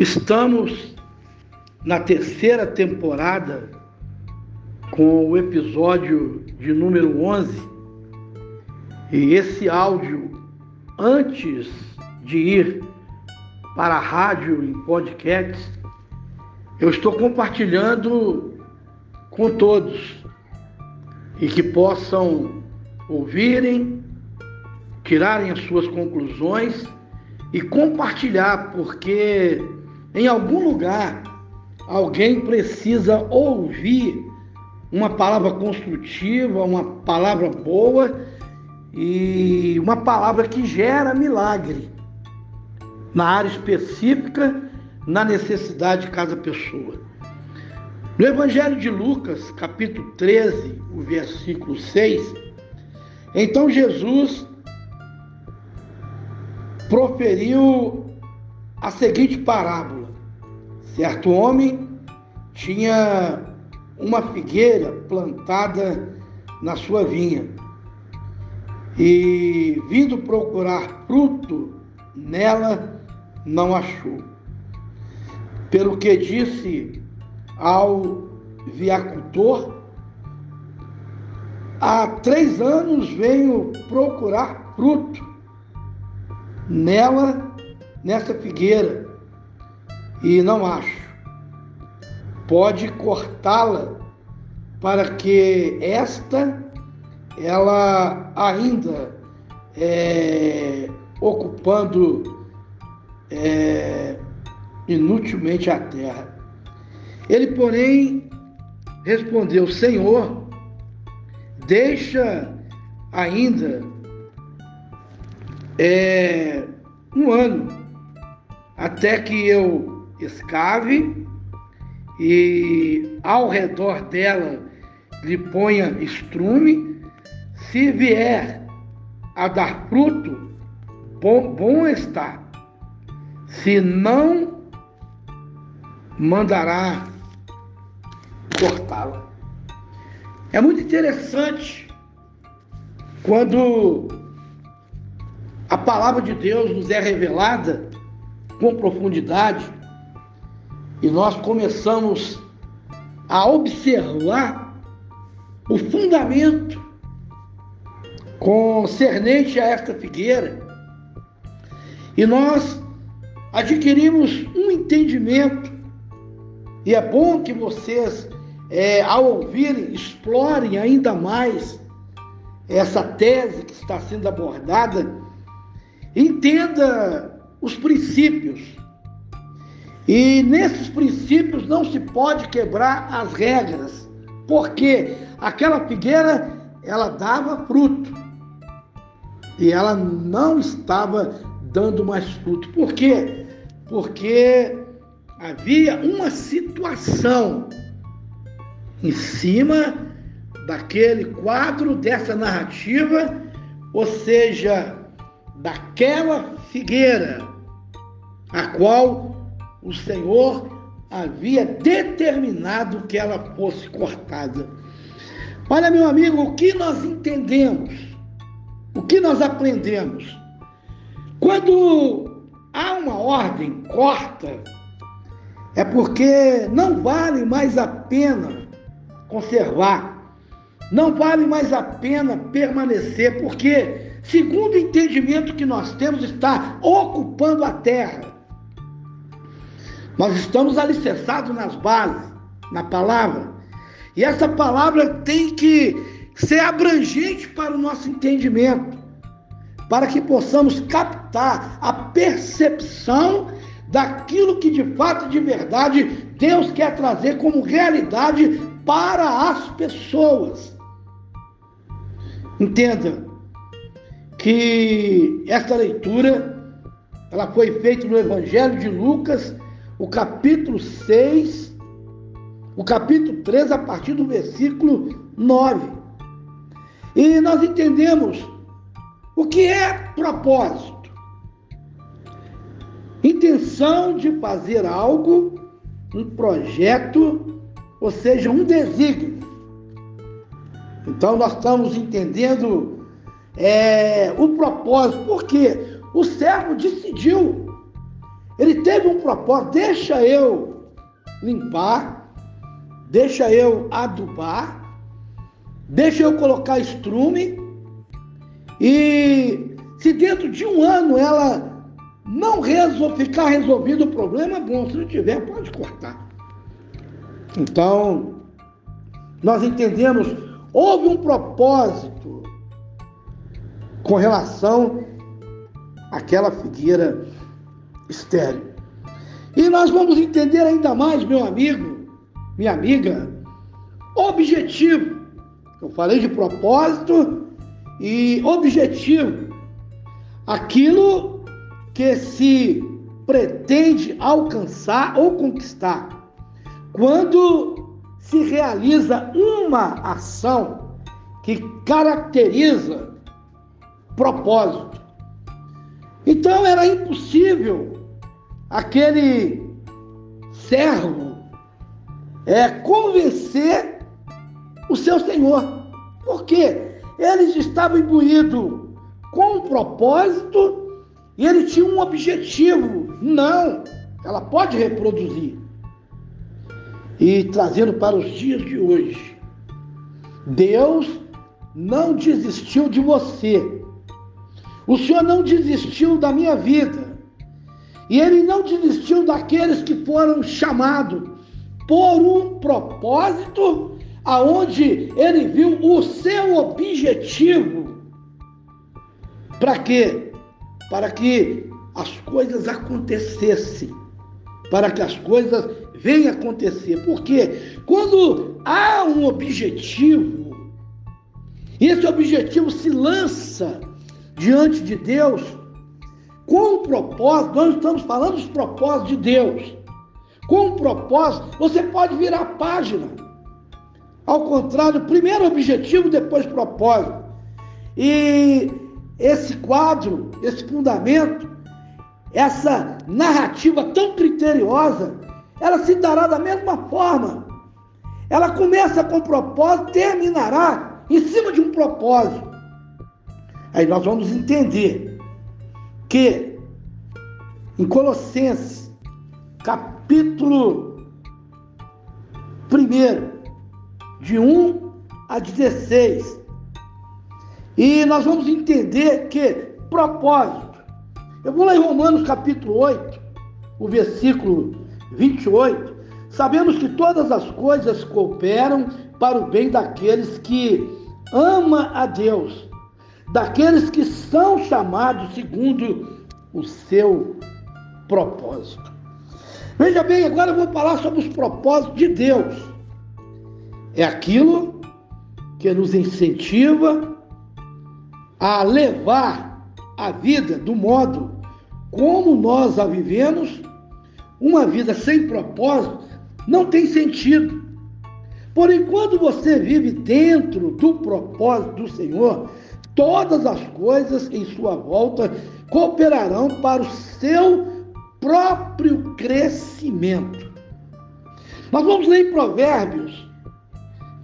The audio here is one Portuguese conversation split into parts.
Estamos na terceira temporada com o episódio de número 11 e esse áudio, antes de ir para a rádio em podcast, eu estou compartilhando com todos e que possam ouvirem, tirarem as suas conclusões e compartilhar, porque em algum lugar, alguém precisa ouvir uma palavra construtiva, uma palavra boa e uma palavra que gera milagre na área específica, na necessidade de cada pessoa. No Evangelho de Lucas, capítulo 13, o versículo 6, então Jesus proferiu a seguinte parábola. Certo homem tinha uma figueira plantada na sua vinha e, vindo procurar fruto nela, não achou. Pelo que disse ao viacultor, há três anos venho procurar fruto nela, nessa figueira, e não acho. Pode cortá-la para que esta ela ainda é, ocupando é, inutilmente a terra. Ele, porém, respondeu: Senhor, deixa ainda é, um ano até que eu escave e ao redor dela lhe ponha estrume, se vier a dar fruto, bom, bom está. Se não, mandará cortá-la. É muito interessante quando a palavra de Deus nos é revelada com profundidade e nós começamos a observar o fundamento concernente a esta figueira. E nós adquirimos um entendimento. E é bom que vocês é, ao ouvirem explorem ainda mais essa tese que está sendo abordada. Entenda os princípios. E nesses princípios não se pode quebrar as regras, porque aquela figueira ela dava fruto e ela não estava dando mais fruto. Por quê? Porque havia uma situação em cima daquele quadro dessa narrativa, ou seja, daquela figueira a qual o Senhor havia determinado que ela fosse cortada. Olha, meu amigo, o que nós entendemos, o que nós aprendemos? Quando há uma ordem, corta, é porque não vale mais a pena conservar, não vale mais a pena permanecer, porque, segundo o entendimento que nós temos, está ocupando a terra. Nós estamos alicerçados nas bases, na palavra. E essa palavra tem que ser abrangente para o nosso entendimento, para que possamos captar a percepção daquilo que de fato de verdade Deus quer trazer como realidade para as pessoas. Entenda que esta leitura ela foi feita no Evangelho de Lucas, o capítulo 6, o capítulo 3, a partir do versículo 9. E nós entendemos o que é propósito. Intenção de fazer algo, um projeto, ou seja, um desígnio. Então nós estamos entendendo é, o propósito, porque o servo decidiu Ele teve um propósito, deixa eu limpar, deixa eu adubar, deixa eu colocar estrume, e se dentro de um ano ela não resol ficar resolvido o problema, bom, se não tiver, pode cortar. Então, nós entendemos, houve um propósito com relação àquela figueira estéreo. E nós vamos entender ainda mais, meu amigo, minha amiga, objetivo. Eu falei de propósito e objetivo. Aquilo que se pretende alcançar ou conquistar. Quando se realiza uma ação que caracteriza propósito. Então era impossível aquele servo é convencer o seu senhor. Por quê? Eles estavam imbuídos com um propósito e ele tinha um objetivo. Não, ela pode reproduzir. E trazendo para os dias de hoje, Deus não desistiu de você. O Senhor não desistiu da minha vida. E Ele não desistiu daqueles que foram chamados por um propósito aonde Ele viu o seu objetivo. Para quê? Para que as coisas acontecessem. Para que as coisas venham acontecer. Porque quando há um objetivo, esse objetivo se lança diante de Deus, com um propósito, nós estamos falando dos propósitos de Deus. Com um propósito, você pode virar página. Ao contrário, primeiro objetivo, depois propósito. E esse quadro, esse fundamento, essa narrativa tão criteriosa, ela se dará da mesma forma. Ela começa com propósito, terminará em cima de um propósito. Aí nós vamos entender que em Colossenses, capítulo 1, de 1 a 16, e nós vamos entender que propósito. Eu vou lá em Romanos capítulo 8, o versículo 28. Sabemos que todas as coisas cooperam para o bem daqueles que ama a Deus, daqueles que são chamados segundo o seu propósito. Veja bem, agora eu vou falar sobre os propósitos de Deus. É aquilo que nos incentiva a levar a vida do modo como nós a vivemos, uma vida sem propósito não tem sentido. Porém, quando você vive dentro do propósito do Senhor, todas as coisas em sua volta cooperarão para o seu próprio crescimento. Nós vamos ler em Provérbios,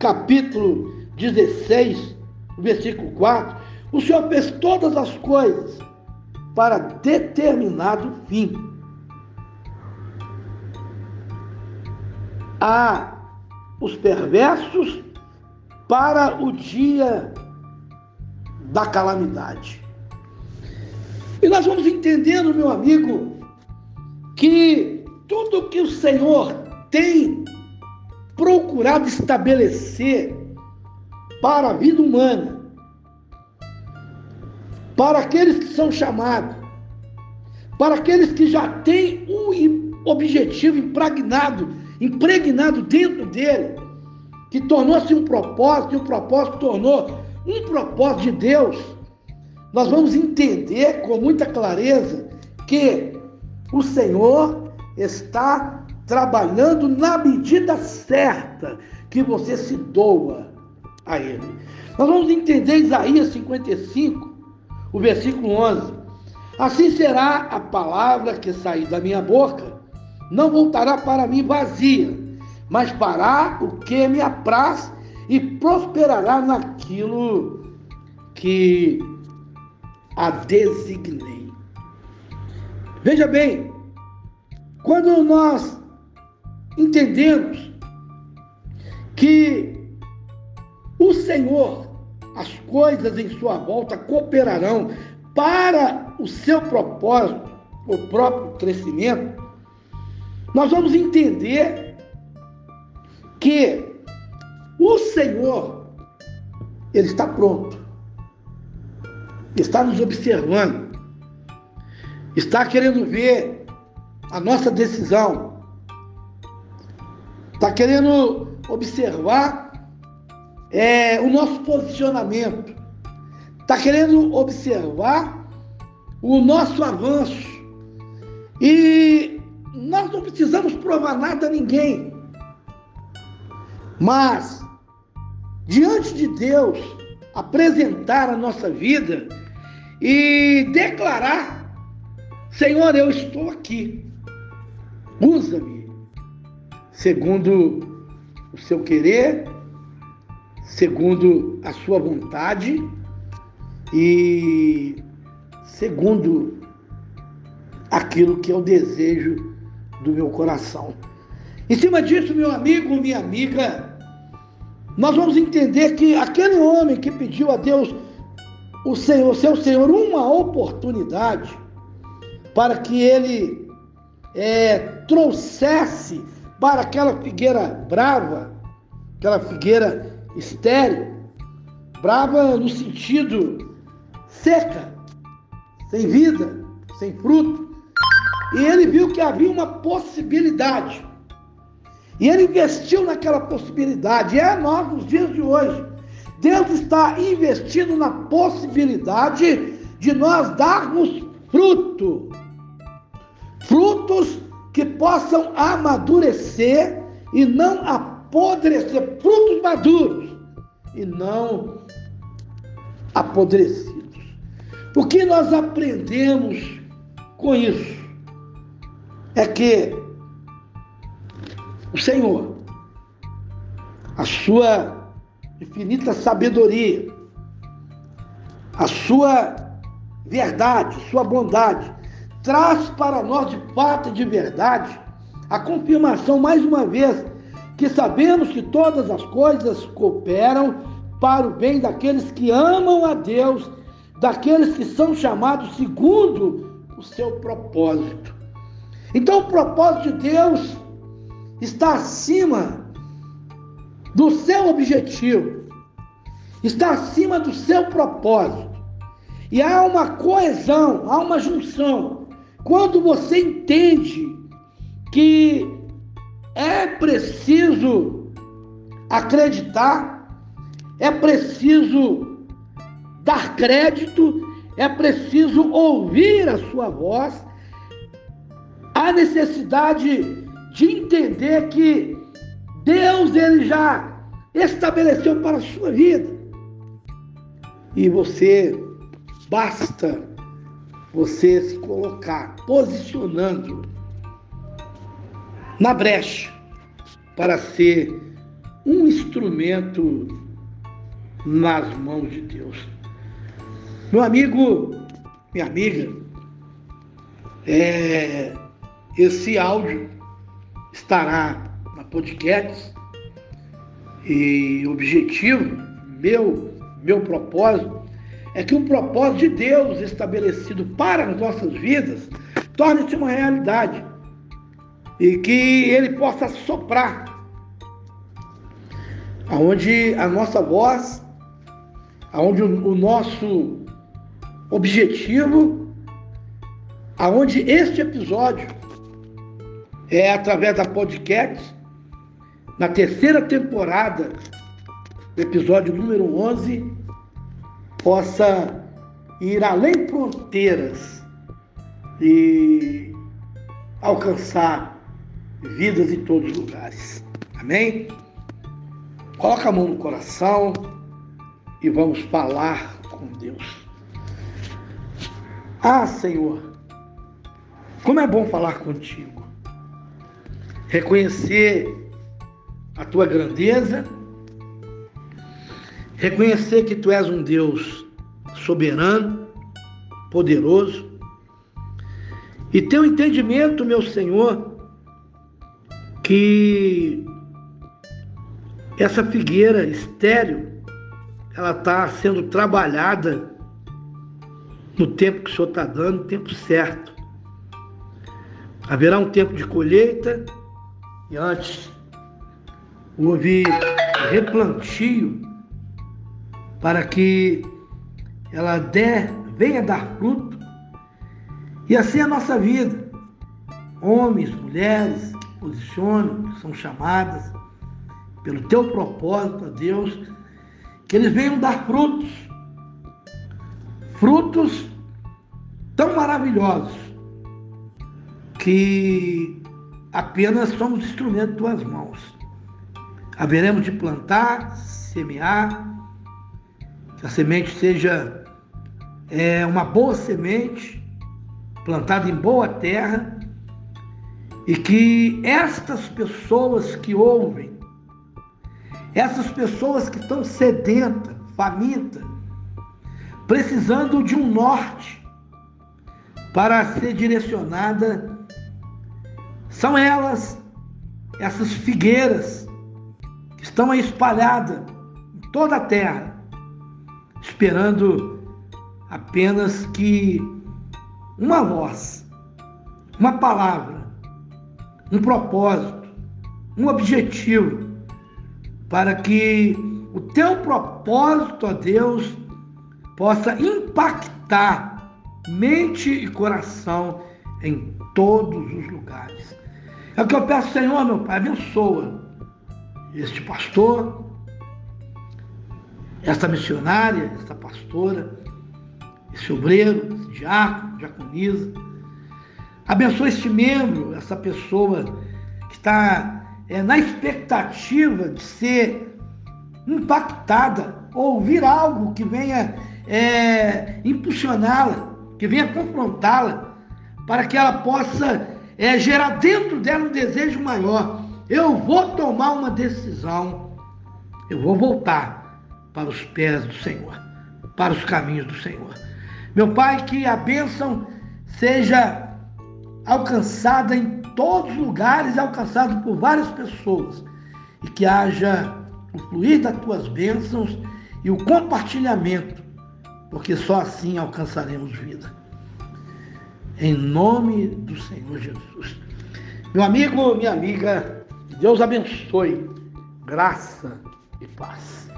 capítulo 16, versículo 4. O Senhor fez todas as coisas para determinado fim. Há os perversos para o dia da calamidade. E nós vamos entendendo, meu amigo, que tudo que o Senhor tem procurado estabelecer para a vida humana, para aqueles que são chamados, para aqueles que já têm um objetivo impregnado, impregnado dentro dele, que tornou-se um propósito, e o propósito tornou um propósito de Deus, nós vamos entender com muita clareza que o Senhor está trabalhando na medida certa que você se doa a Ele. Nós vamos entender Isaías 55, o versículo 11. Assim será a palavra que sair da minha boca, não voltará para mim vazia, mas fará o que me apraz e prosperará naquilo que a designei. Veja bem, quando nós entendemos que o Senhor, as coisas em sua volta cooperarão para o seu propósito, o próprio crescimento, nós vamos entender que o Senhor, Ele está pronto, está nos observando, está querendo ver a nossa decisão, está querendo observar é, o nosso posicionamento, está querendo observar o nosso avanço. E nós não precisamos provar nada a ninguém. Mas, diante de Deus, apresentar a nossa vida e declarar: Senhor, eu estou aqui. Usa-me segundo o seu querer, segundo a sua vontade e segundo aquilo que eu desejo do meu coração. Em cima disso, meu amigo, minha amiga, nós vamos entender que aquele homem que pediu a Deus, o Senhor, seu Senhor, uma oportunidade para que ele é, trouxesse para aquela figueira brava, aquela figueira estéril, brava no sentido seca, sem vida, sem fruto. E ele viu que havia uma possibilidade. E ele investiu naquela possibilidade. É nós nos dias de hoje. Deus está investindo na possibilidade de nós darmos fruto. Frutos que possam amadurecer e não apodrecer. Frutos maduros e não apodrecidos. O que nós aprendemos com isso é que o Senhor, a sua infinita sabedoria, a sua verdade, sua bondade, traz para nós de fato e de verdade a confirmação mais uma vez que sabemos que todas as coisas cooperam para o bem daqueles que amam a Deus, daqueles que são chamados segundo o seu propósito. Então, o propósito de Deus está acima do seu objetivo, está acima do seu propósito. E há uma coesão, há uma junção. Quando você entende que é preciso acreditar, é preciso dar crédito, é preciso ouvir a sua voz. Há necessidade de entender que Deus ele já estabeleceu para a sua vida. E você basta você se colocar posicionando na brecha para ser um instrumento nas mãos de Deus. Meu amigo, minha amiga, é, esse áudio estará na podcast e o objetivo meu, meu propósito é que o propósito de Deus estabelecido para as nossas vidas torne-se uma realidade. E que ele possa soprar. Aonde a nossa voz, aonde o nosso objetivo, aonde este episódio é através da podcast, na terceira temporada, episódio número 11, possa ir além fronteiras e alcançar vidas em todos os lugares. Amém? Coloca a mão no coração e vamos falar com Deus. Ah, Senhor, como é bom falar contigo. Reconhecer a tua grandeza, reconhecer que tu és um Deus soberano, poderoso, e teu entendimento, meu Senhor, que essa figueira estéreo ela está sendo trabalhada no tempo que o Senhor está dando, no tempo certo. Haverá um tempo de colheita e antes houve replantio para que ela der, venha dar fruto. E assim é a nossa vida. Homens, mulheres posicionam, são chamadas pelo teu propósito, a Deus, que eles venham dar frutos. Frutos tão maravilhosos que apenas somos instrumento de tuas mãos. Haveremos de plantar, semear, que a semente seja é, uma boa semente, plantada em boa terra, e que estas pessoas que ouvem, essas pessoas que estão sedentas, famintas, precisando de um norte para ser direcionada, são elas, essas figueiras que estão aí espalhadas em toda a terra, esperando apenas que uma voz, uma palavra, um propósito, um objetivo, para que o teu propósito, ó Deus, possa impactar mente e coração em todos os lugares. É o que eu peço, Senhor, meu Pai, abençoa este pastor, esta missionária, esta pastora, esse obreiro, esse diácono, diaconisa. Abençoa este membro, essa pessoa que está é, na expectativa de ser impactada, ouvir algo que venha é, impulsioná-la, que venha confrontá-la, para que ela possa é, gerar dentro dela um desejo maior. Eu vou tomar uma decisão, eu vou voltar para os pés do Senhor, para os caminhos do Senhor. Meu Pai, que a bênção seja alcançada em todos os lugares, alcançada por várias pessoas, e que haja o fluir das tuas bênçãos e o compartilhamento, porque só assim alcançaremos vida. Em nome do Senhor Jesus. Meu amigo, minha amiga, Deus abençoe, graça e paz.